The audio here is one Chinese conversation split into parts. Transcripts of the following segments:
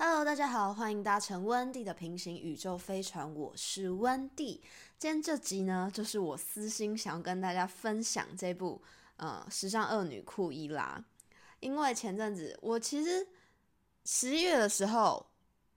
Hello，大家好，欢迎搭乘温蒂的平行宇宙飞船，我是温蒂。今天这集呢，就是我私心想要跟大家分享这部呃时尚恶女库伊拉，因为前阵子我其实十一月的时候，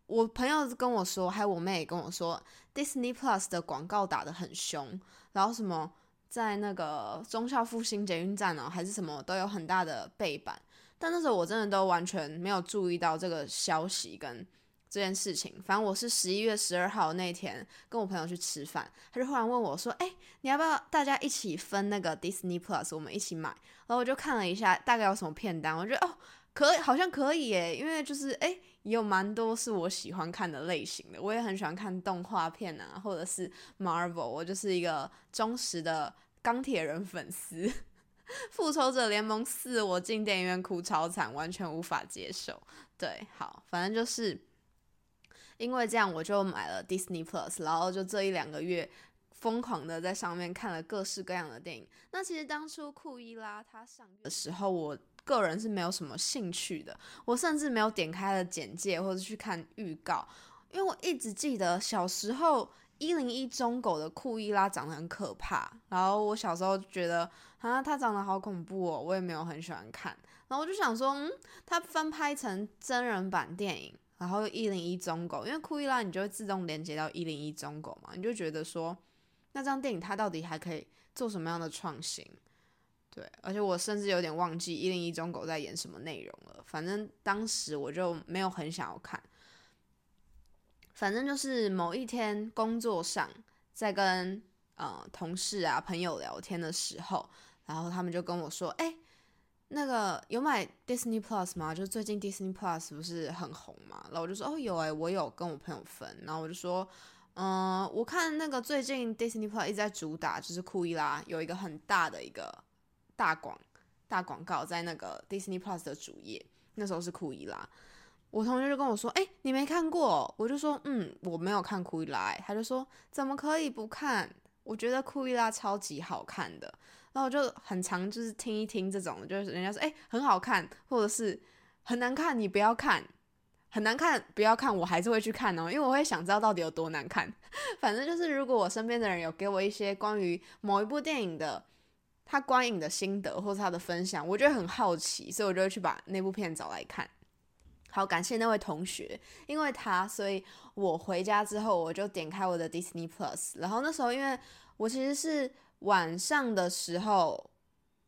我朋友跟我说，还有我妹也跟我说，Disney Plus 的广告打得很凶，然后什么在那个中校复兴捷运站呢，还是什么都有很大的背板。但那时候我真的都完全没有注意到这个消息跟这件事情。反正我是十一月十二号那天跟我朋友去吃饭，他就忽然问我说：“哎，你要不要大家一起分那个 Disney Plus，我们一起买？”然后我就看了一下大概有什么片单，我觉得哦，可以，好像可以耶，因为就是哎，也有蛮多是我喜欢看的类型的，我也很喜欢看动画片啊，或者是 Marvel，我就是一个忠实的钢铁人粉丝。复仇者联盟四，我进电影院哭超惨，完全无法接受。对，好，反正就是因为这样，我就买了 Disney Plus，然后就这一两个月疯狂的在上面看了各式各样的电影。那其实当初库伊拉它上的时候，我个人是没有什么兴趣的，我甚至没有点开了简介或者去看预告，因为我一直记得小时候。一零一中狗的库伊拉长得很可怕，然后我小时候觉得啊，它长得好恐怖哦，我也没有很喜欢看。然后我就想说，嗯，它翻拍成真人版电影，然后一零一中狗，因为库伊拉你就会自动连接到一零一中狗嘛，你就觉得说，那这张电影它到底还可以做什么样的创新？对，而且我甚至有点忘记一零一中狗在演什么内容了。反正当时我就没有很想要看。反正就是某一天工作上，在跟呃同事啊朋友聊天的时候，然后他们就跟我说：“哎，那个有买 Disney Plus 吗？就最近 Disney Plus 不是很红嘛？”然后我就说：“哦，有哎，我有跟我朋友分。”然后我就说：“嗯，我看那个最近 Disney Plus 一直在主打，就是库伊拉有一个很大的一个大广大广告在那个 Disney Plus 的主页，那时候是库伊拉。”我同学就跟我说：“哎，你没看过？”我就说：“嗯，我没有看库伊拉。”他就说：“怎么可以不看？我觉得库伊拉超级好看的。”然后我就很常就是听一听这种，就是人家说：“哎，很好看，或者是很难看，你不要看，很难看，不要看。”我还是会去看哦，因为我会想知道到底有多难看。反正就是，如果我身边的人有给我一些关于某一部电影的他观影的心得或者他的分享，我觉得很好奇，所以我就会去把那部片找来看。好，感谢那位同学，因为他，所以我回家之后我就点开我的 Disney Plus，然后那时候因为我其实是晚上的时候，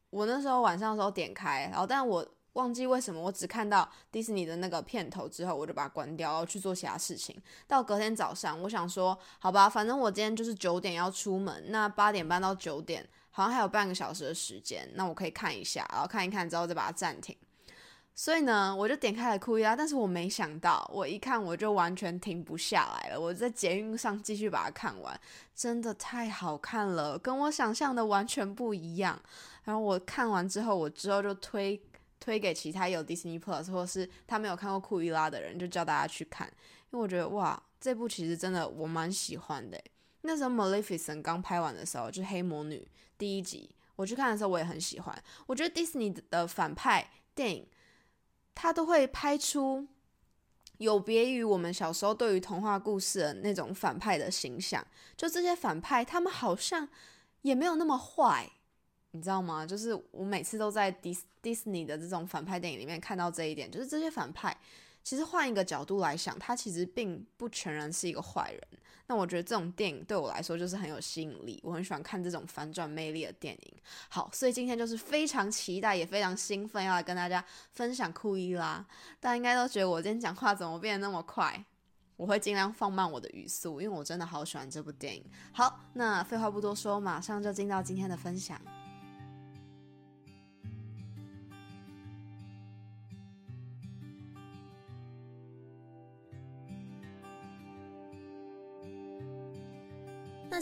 我那时候晚上的时候点开，然后但我忘记为什么我只看到迪士尼的那个片头之后，我就把它关掉，然后去做其他事情。到隔天早上，我想说，好吧，反正我今天就是九点要出门，那八点半到九点好像还有半个小时的时间，那我可以看一下，然后看一看之后再把它暂停。所以呢，我就点开了库伊拉，但是我没想到，我一看我就完全停不下来了。我在捷运上继续把它看完，真的太好看了，跟我想象的完全不一样。然后我看完之后，我之后就推推给其他有 Disney Plus 或是他没有看过库伊拉的人，就叫大家去看，因为我觉得哇，这部其实真的我蛮喜欢的。那时候 Maleficent 刚拍完的时候，就是黑魔女第一集，我去看的时候我也很喜欢。我觉得 Disney 的反派电影。他都会拍出有别于我们小时候对于童话故事的那种反派的形象，就这些反派，他们好像也没有那么坏，你知道吗？就是我每次都在迪迪士尼的这种反派电影里面看到这一点，就是这些反派。其实换一个角度来想，他其实并不全然是一个坏人。那我觉得这种电影对我来说就是很有吸引力，我很喜欢看这种反转魅力的电影。好，所以今天就是非常期待，也非常兴奋，要来跟大家分享库伊拉。大家应该都觉得我今天讲话怎么变得那么快？我会尽量放慢我的语速，因为我真的好喜欢这部电影。好，那废话不多说，马上就进到今天的分享。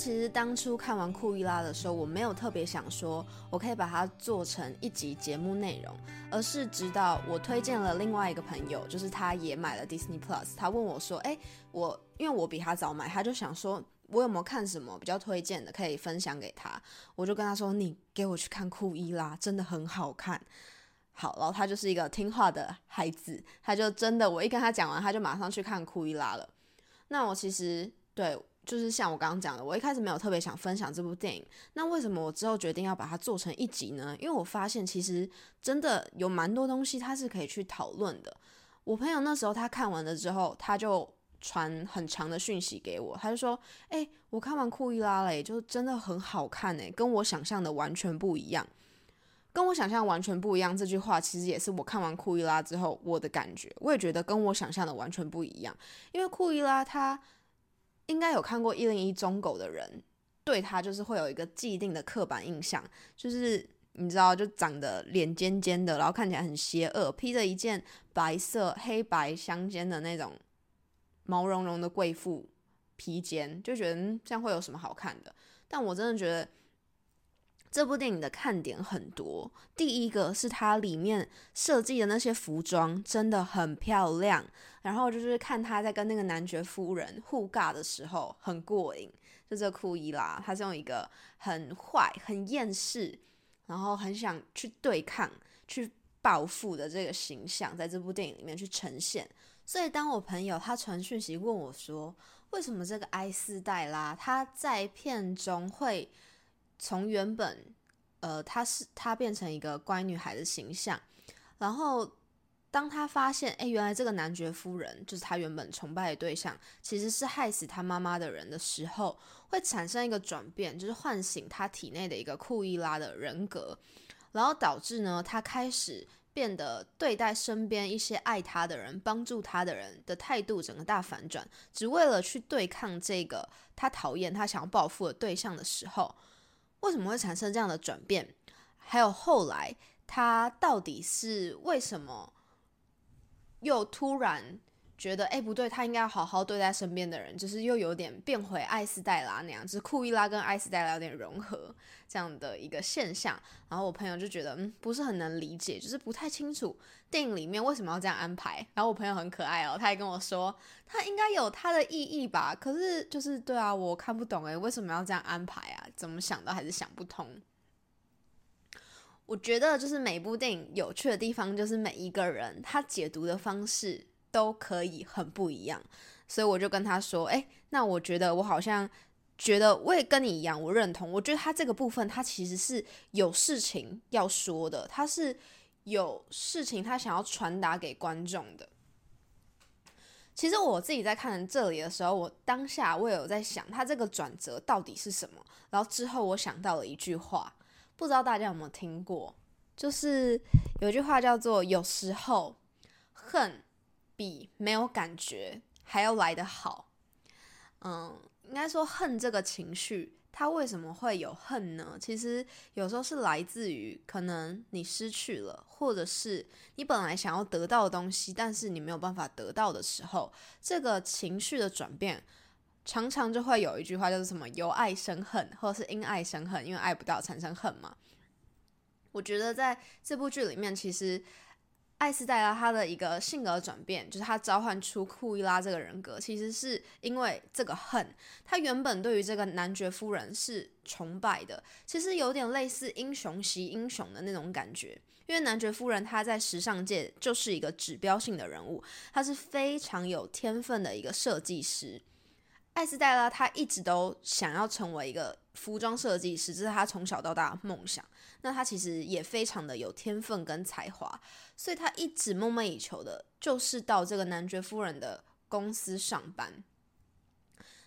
其实当初看完库伊拉的时候，我没有特别想说我可以把它做成一集节目内容，而是直到我推荐了另外一个朋友，就是他也买了 Disney Plus，他问我说：“哎，我因为我比他早买，他就想说我有没有看什么比较推荐的可以分享给他。”我就跟他说：“你给我去看库伊拉，真的很好看。”好，然后他就是一个听话的孩子，他就真的，我一跟他讲完，他就马上去看库伊拉了。那我其实对，就是像我刚刚讲的，我一开始没有特别想分享这部电影。那为什么我之后决定要把它做成一集呢？因为我发现其实真的有蛮多东西它是可以去讨论的。我朋友那时候他看完了之后，他就。传很长的讯息给我，他就说：“哎，我看完库伊拉嘞，就真的很好看哎，跟我想象的完全不一样，跟我想象完全不一样。”这句话其实也是我看完库伊拉之后我的感觉，我也觉得跟我想象的完全不一样。因为库伊拉他应该有看过一零一中狗的人，对他就是会有一个既定的刻板印象，就是你知道，就长得脸尖尖的，然后看起来很邪恶，披着一件白色黑白相间的那种。毛茸茸的贵妇披肩，就觉得这样会有什么好看的？但我真的觉得这部电影的看点很多。第一个是它里面设计的那些服装真的很漂亮，然后就是看他在跟那个男爵夫人互尬的时候很过瘾。就这库伊拉，他是用一个很坏、很厌世，然后很想去对抗、去报复的这个形象，在这部电影里面去呈现。所以，当我朋友他传讯息问我说：“为什么这个埃斯黛拉她在片中会从原本呃，她是她变成一个乖女孩的形象，然后当他发现，哎，原来这个男爵夫人就是他原本崇拜的对象，其实是害死他妈妈的人的时候，会产生一个转变，就是唤醒他体内的一个库伊拉的人格，然后导致呢，他开始。”变得对待身边一些爱他的人、帮助他的人的态度整个大反转，只为了去对抗这个他讨厌、他想要报复的对象的时候，为什么会产生这样的转变？还有后来他到底是为什么又突然？觉得哎不对，他应该要好好对待身边的人，就是又有点变回艾斯黛拉那样，就是库伊拉跟艾斯黛拉有点融合这样的一个现象。然后我朋友就觉得嗯不是很能理解，就是不太清楚电影里面为什么要这样安排。然后我朋友很可爱哦，他还跟我说他应该有他的意义吧，可是就是对啊，我看不懂诶，为什么要这样安排啊？怎么想都还是想不通。我觉得就是每部电影有趣的地方，就是每一个人他解读的方式。都可以很不一样，所以我就跟他说：“哎，那我觉得我好像觉得我也跟你一样，我认同。我觉得他这个部分他其实是有事情要说的，他是有事情他想要传达给观众的。其实我自己在看这里的时候，我当下我有在想，他这个转折到底是什么？然后之后我想到了一句话，不知道大家有没有听过，就是有句话叫做‘有时候恨’。”比没有感觉还要来得好，嗯，应该说恨这个情绪，它为什么会有恨呢？其实有时候是来自于可能你失去了，或者是你本来想要得到的东西，但是你没有办法得到的时候，这个情绪的转变，常常就会有一句话，就是什么由爱生恨，或者是因爱生恨，因为爱不到产生恨嘛。我觉得在这部剧里面，其实。艾斯黛拉她的一个性格转变，就是她召唤出库伊拉这个人格，其实是因为这个恨。她原本对于这个男爵夫人是崇拜的，其实有点类似英雄惜英雄的那种感觉。因为男爵夫人她在时尚界就是一个指标性的人物，她是非常有天分的一个设计师。艾斯黛拉她一直都想要成为一个服装设计师，这是她从小到大的梦想。那她其实也非常的有天分跟才华，所以她一直梦寐以求的就是到这个男爵夫人的公司上班。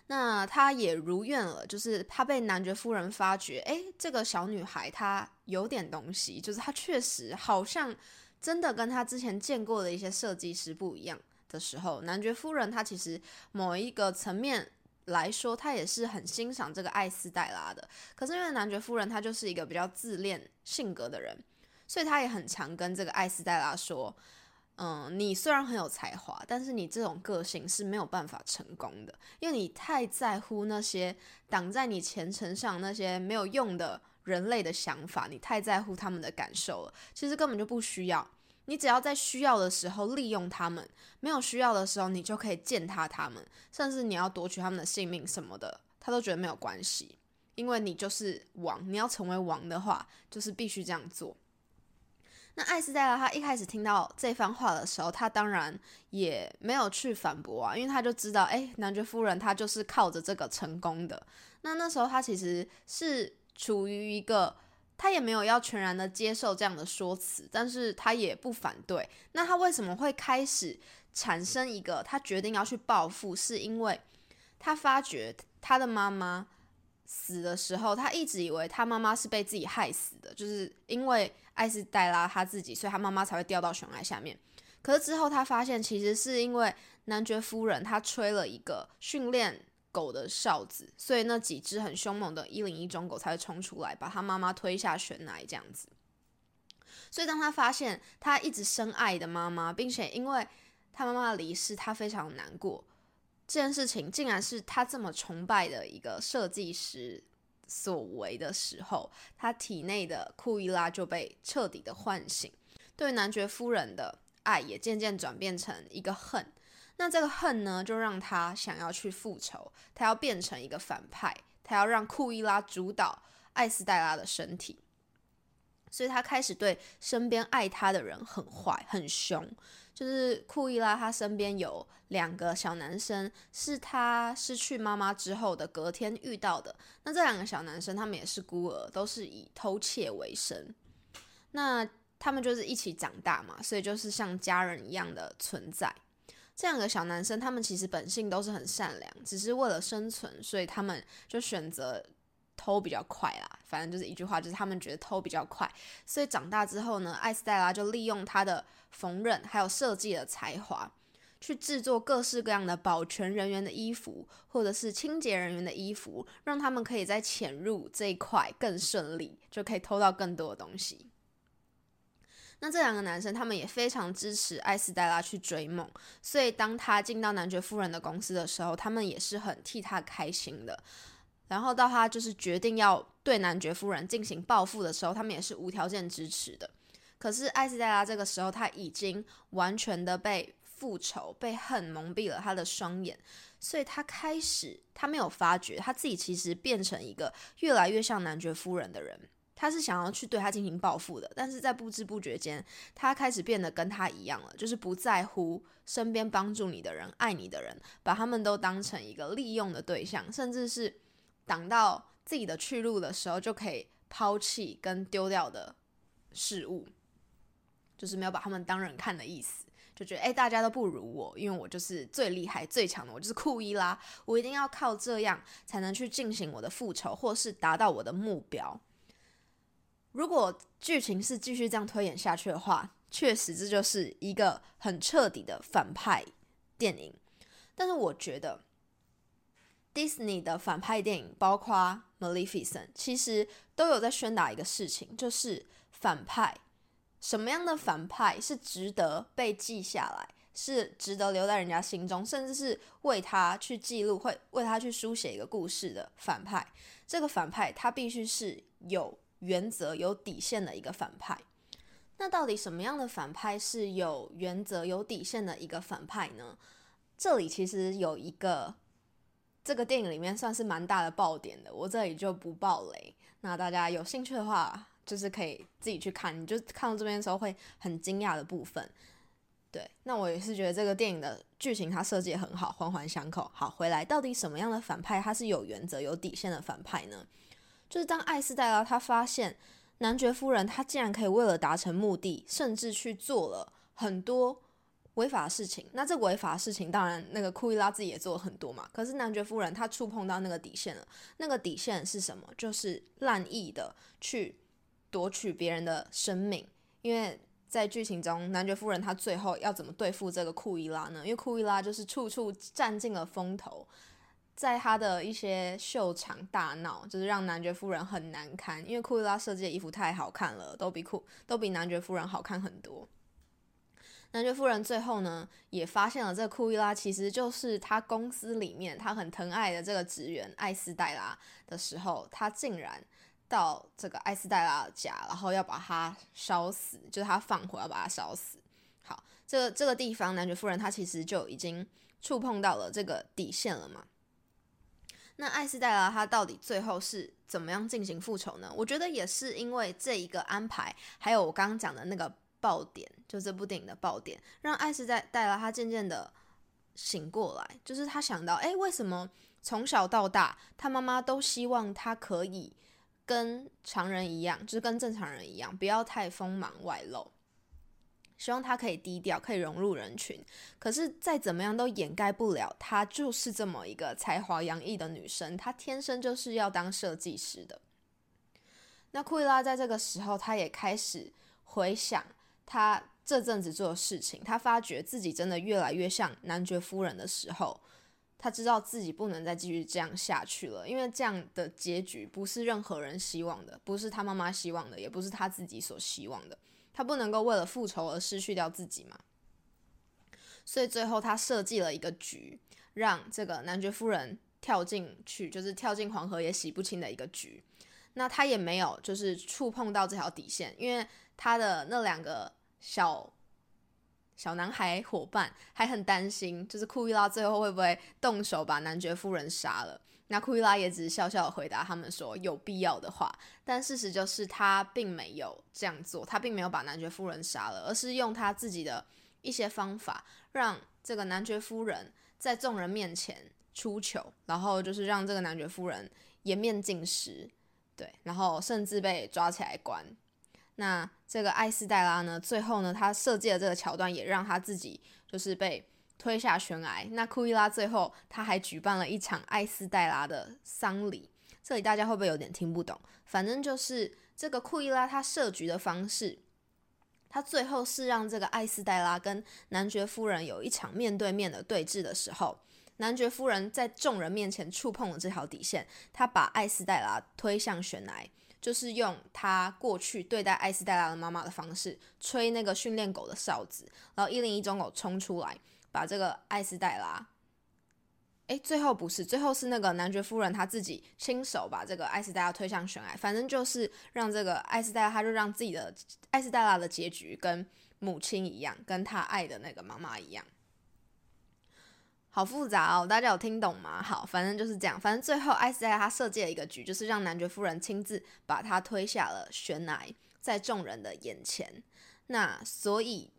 那她也如愿了，就是她被男爵夫人发觉，诶，这个小女孩她有点东西，就是她确实好像真的跟她之前见过的一些设计师不一样的时候，男爵夫人她其实某一个层面。来说，他也是很欣赏这个艾斯黛拉的。可是因为男爵夫人她就是一个比较自恋性格的人，所以他也很常跟这个艾斯黛拉说：“嗯，你虽然很有才华，但是你这种个性是没有办法成功的，因为你太在乎那些挡在你前程上那些没有用的人类的想法，你太在乎他们的感受了。其实根本就不需要。”你只要在需要的时候利用他们，没有需要的时候，你就可以践踏他们，甚至你要夺取他们的性命什么的，他都觉得没有关系，因为你就是王，你要成为王的话，就是必须这样做。那艾斯黛拉她一开始听到这番话的时候，她当然也没有去反驳啊，因为她就知道，哎，男爵夫人她就是靠着这个成功的。那那时候她其实是处于一个，他也没有要全然的接受这样的说辞，但是他也不反对。那他为什么会开始产生一个，他决定要去报复，是因为他发觉他的妈妈。死的时候，他一直以为他妈妈是被自己害死的，就是因为艾斯黛拉他自己，所以他妈妈才会掉到悬崖下面。可是之后他发现，其实是因为男爵夫人他吹了一个训练狗的哨子，所以那几只很凶猛的一零一种狗才会冲出来，把他妈妈推下悬崖这样子。所以当他发现他一直深爱的妈妈，并且因为他妈妈离世，他非常难过。这件事情竟然是他这么崇拜的一个设计师所为的时候，他体内的库伊拉就被彻底的唤醒，对男爵夫人的爱也渐渐转变成一个恨。那这个恨呢，就让他想要去复仇，他要变成一个反派，他要让库伊拉主导艾斯黛拉的身体，所以他开始对身边爱他的人很坏、很凶。就是库伊拉，他身边有两个小男生，是他失去妈妈之后的隔天遇到的。那这两个小男生，他们也是孤儿，都是以偷窃为生。那他们就是一起长大嘛，所以就是像家人一样的存在。这两个小男生，他们其实本性都是很善良，只是为了生存，所以他们就选择。偷比较快啦，反正就是一句话，就是他们觉得偷比较快，所以长大之后呢，艾斯黛拉就利用她的缝纫还有设计的才华，去制作各式各样的保全人员的衣服，或者是清洁人员的衣服，让他们可以在潜入这一块更顺利，就可以偷到更多的东西。那这两个男生，他们也非常支持艾斯黛拉去追梦，所以当他进到男爵夫人的公司的时候，他们也是很替他开心的。然后到他就是决定要对男爵夫人进行报复的时候，他们也是无条件支持的。可是艾斯黛拉这个时候，他已经完全的被复仇、被恨蒙蔽了他的双眼，所以他开始，他没有发觉他自己其实变成一个越来越像男爵夫人的人。他是想要去对他进行报复的，但是在不知不觉间，他开始变得跟他一样了，就是不在乎身边帮助你的人、爱你的人，把他们都当成一个利用的对象，甚至是。挡到自己的去路的时候，就可以抛弃跟丢掉的事物，就是没有把他们当人看的意思，就觉得哎，大家都不如我，因为我就是最厉害、最强的，我就是酷伊拉，我一定要靠这样才能去进行我的复仇，或是达到我的目标。如果剧情是继续这样推演下去的话，确实这就是一个很彻底的反派电影。但是我觉得。Disney 的反派电影，包括《Maleficent》，其实都有在宣达一个事情，就是反派什么样的反派是值得被记下来，是值得留在人家心中，甚至是为他去记录，会为他去书写一个故事的反派。这个反派他必须是有原则、有底线的一个反派。那到底什么样的反派是有原则、有底线的一个反派呢？这里其实有一个。这个电影里面算是蛮大的爆点的，我这里就不爆雷。那大家有兴趣的话，就是可以自己去看。你就看到这边的时候会很惊讶的部分。对，那我也是觉得这个电影的剧情它设计也很好，环环相扣。好，回来到底什么样的反派他是有原则、有底线的反派呢？就是当艾斯黛拉她发现男爵夫人她竟然可以为了达成目的，甚至去做了很多。违法的事情，那这违法的事情，当然那个库伊拉自己也做了很多嘛。可是男爵夫人她触碰到那个底线了，那个底线是什么？就是滥意的去夺取别人的生命。因为在剧情中，男爵夫人她最后要怎么对付这个库伊拉呢？因为库伊拉就是处处占尽了风头，在他的一些秀场大闹，就是让男爵夫人很难堪。因为库伊拉设计的衣服太好看了，都比库都比男爵夫人好看很多。男爵夫人最后呢，也发现了这个库伊拉其实就是他公司里面他很疼爱的这个职员艾斯黛拉的时候，他竟然到这个艾斯黛拉家，然后要把他烧死，就是他放火要把他烧死。好，这这个地方男爵夫人他其实就已经触碰到了这个底线了嘛。那艾斯黛拉她到底最后是怎么样进行复仇呢？我觉得也是因为这一个安排，还有我刚刚讲的那个。爆点，就这部电影的爆点，让艾斯戴戴拉她渐渐的醒过来，就是她想到，哎，为什么从小到大，他妈妈都希望他可以跟常人一样，就是跟正常人一样，不要太锋芒外露。希望她可以低调，可以融入人群。可是再怎么样都掩盖不了，她就是这么一个才华洋溢的女生。她天生就是要当设计师的。那库伊拉在这个时候，她也开始回想她这阵子做的事情。她发觉自己真的越来越像男爵夫人的时候，她知道自己不能再继续这样下去了，因为这样的结局不是任何人希望的，不是她妈妈希望的，也不是她自己所希望的。他不能够为了复仇而失去掉自己嘛？所以最后他设计了一个局，让这个男爵夫人跳进去，就是跳进黄河也洗不清的一个局。那他也没有就是触碰到这条底线，因为他的那两个小小男孩伙伴还很担心，就是库伊拉最后会不会动手把男爵夫人杀了。那库伊拉也只是笑笑的回答他们说有必要的话，但事实就是他并没有这样做，他并没有把男爵夫人杀了，而是用他自己的一些方法，让这个男爵夫人在众人面前出糗，然后就是让这个男爵夫人颜面尽失，对，然后甚至被抓起来关。那这个艾斯黛拉呢，最后呢，他设计的这个桥段也让他自己就是被。推下悬崖，那库伊拉最后他还举办了一场艾斯黛拉的丧礼。这里大家会不会有点听不懂？反正就是这个库伊拉他设局的方式，他最后是让这个艾斯黛拉跟男爵夫人有一场面对面的对峙的时候，男爵夫人在众人面前触碰了这条底线，他把艾斯黛拉推向悬崖，就是用他过去对待艾斯黛拉的妈妈的方式，吹那个训练狗的哨子，然后一零一中狗冲出来。把这个艾斯黛拉，哎，最后不是，最后是那个男爵夫人他自己亲手把这个艾斯黛拉推向悬崖，反正就是让这个艾斯黛拉，他就让自己的艾斯黛拉的结局跟母亲一样，跟他爱的那个妈妈一样，好复杂哦，大家有听懂吗？好，反正就是这样，反正最后艾斯黛拉他设计了一个局，就是让男爵夫人亲自把他推下了悬崖，在众人的眼前，那所以。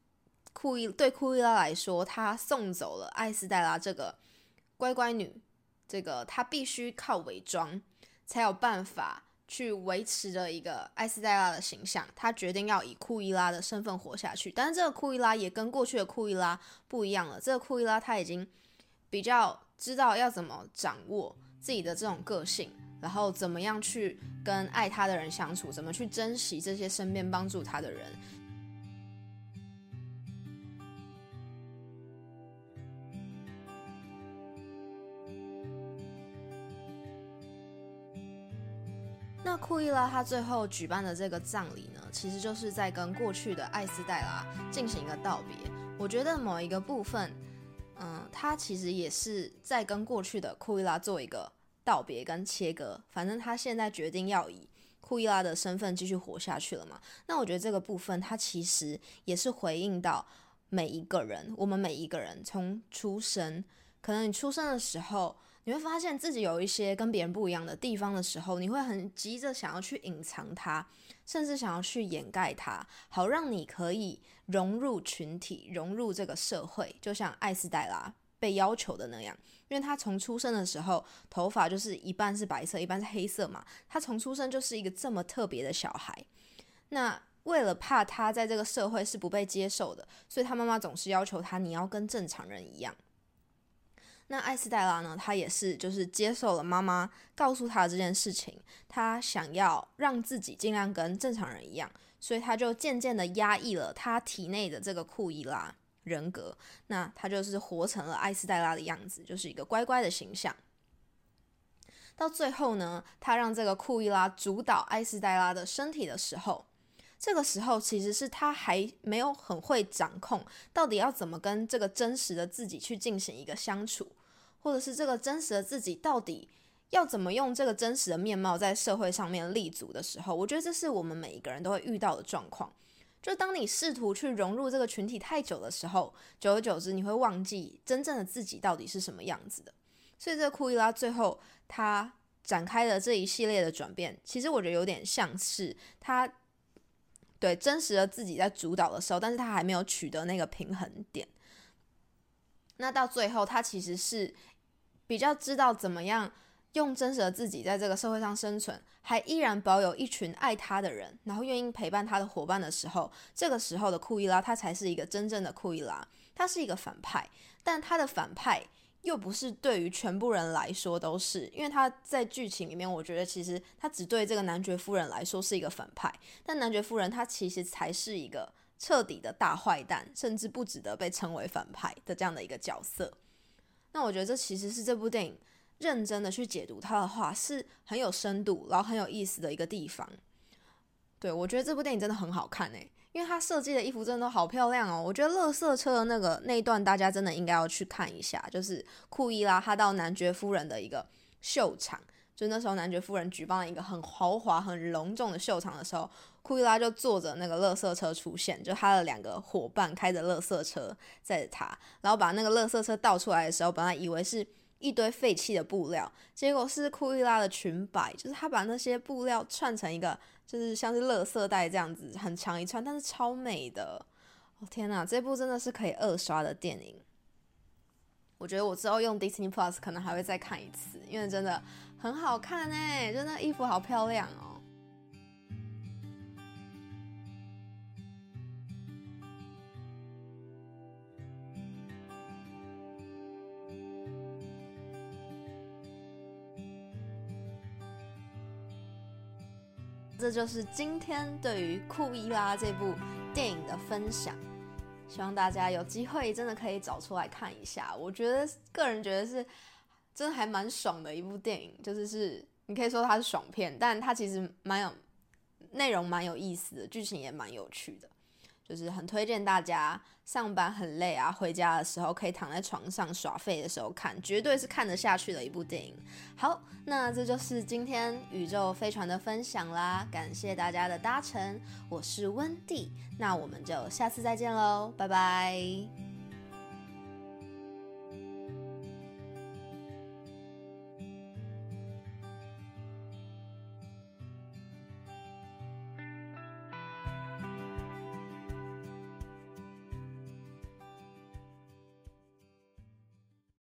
库伊对库伊拉来说，他送走了艾斯黛拉这个乖乖女，这个他必须靠伪装才有办法去维持着一个艾斯黛拉的形象。他决定要以库伊拉的身份活下去，但是这个库伊拉也跟过去的库伊拉不一样了。这个库伊拉他已经比较知道要怎么掌握自己的这种个性，然后怎么样去跟爱他的人相处，怎么去珍惜这些身边帮助他的人。库伊拉他最后举办的这个葬礼呢，其实就是在跟过去的艾斯黛拉进行一个道别。我觉得某一个部分，嗯，他其实也是在跟过去的库伊拉做一个道别跟切割。反正他现在决定要以库伊拉的身份继续活下去了嘛。那我觉得这个部分，他其实也是回应到每一个人，我们每一个人从出生，可能你出生的时候。你会发现自己有一些跟别人不一样的地方的时候，你会很急着想要去隐藏它，甚至想要去掩盖它，好让你可以融入群体，融入这个社会。就像艾斯黛拉被要求的那样，因为她从出生的时候头发就是一半是白色，一半是黑色嘛，她从出生就是一个这么特别的小孩。那为了怕她在这个社会是不被接受的，所以她妈妈总是要求她，你要跟正常人一样。那艾斯黛拉呢？她也是，就是接受了妈妈告诉她这件事情，她想要让自己尽量跟正常人一样，所以她就渐渐的压抑了她体内的这个库伊拉人格。那她就是活成了艾斯黛拉的样子，就是一个乖乖的形象。到最后呢，她让这个库伊拉主导艾斯黛拉的身体的时候，这个时候其实是他还没有很会掌控，到底要怎么跟这个真实的自己去进行一个相处。或者是这个真实的自己到底要怎么用这个真实的面貌在社会上面立足的时候，我觉得这是我们每一个人都会遇到的状况。就当你试图去融入这个群体太久的时候，久而久之你会忘记真正的自己到底是什么样子的。所以这个库伊拉最后他展开的这一系列的转变，其实我觉得有点像是他对，真实的自己在主导的时候，但是他还没有取得那个平衡点。那到最后，他其实是比较知道怎么样用真实的自己在这个社会上生存，还依然保有一群爱他的人，然后愿意陪伴他的伙伴的时候，这个时候的库伊拉，他才是一个真正的库伊拉。他是一个反派，但他的反派又不是对于全部人来说都是，因为他在剧情里面，我觉得其实他只对这个男爵夫人来说是一个反派，但男爵夫人他其实才是一个。彻底的大坏蛋，甚至不值得被称为反派的这样的一个角色。那我觉得这其实是这部电影认真的去解读他的话是很有深度，然后很有意思的一个地方。对我觉得这部电影真的很好看诶，因为他设计的衣服真的都好漂亮哦。我觉得乐色车的那个那一段大家真的应该要去看一下，就是库伊拉他到男爵夫人的一个秀场，就那时候男爵夫人举办了一个很豪华、很隆重的秀场的时候。库伊拉就坐着那个乐色车出现，就他的两个伙伴开着乐色车载着他，然后把那个乐色车倒出来的时候，本来以为是一堆废弃的布料，结果是库伊拉的裙摆，就是他把那些布料串成一个，就是像是乐色袋这样子，很长一串，但是超美的。哦天哪，这部真的是可以二刷的电影。我觉得我之后用 Disney Plus 可能还会再看一次，因为真的很好看哎，就那衣服好漂亮哦。这就是今天对于《库伊拉》这部电影的分享，希望大家有机会真的可以找出来看一下。我觉得个人觉得是真的还蛮爽的一部电影，就是是你可以说它是爽片，但它其实蛮有内容，蛮有意思的，剧情也蛮有趣的。就是很推荐大家上班很累啊，回家的时候可以躺在床上耍废的时候看，绝对是看得下去的一部电影。好，那这就是今天宇宙飞船的分享啦，感谢大家的搭乘，我是温蒂，那我们就下次再见喽，拜拜。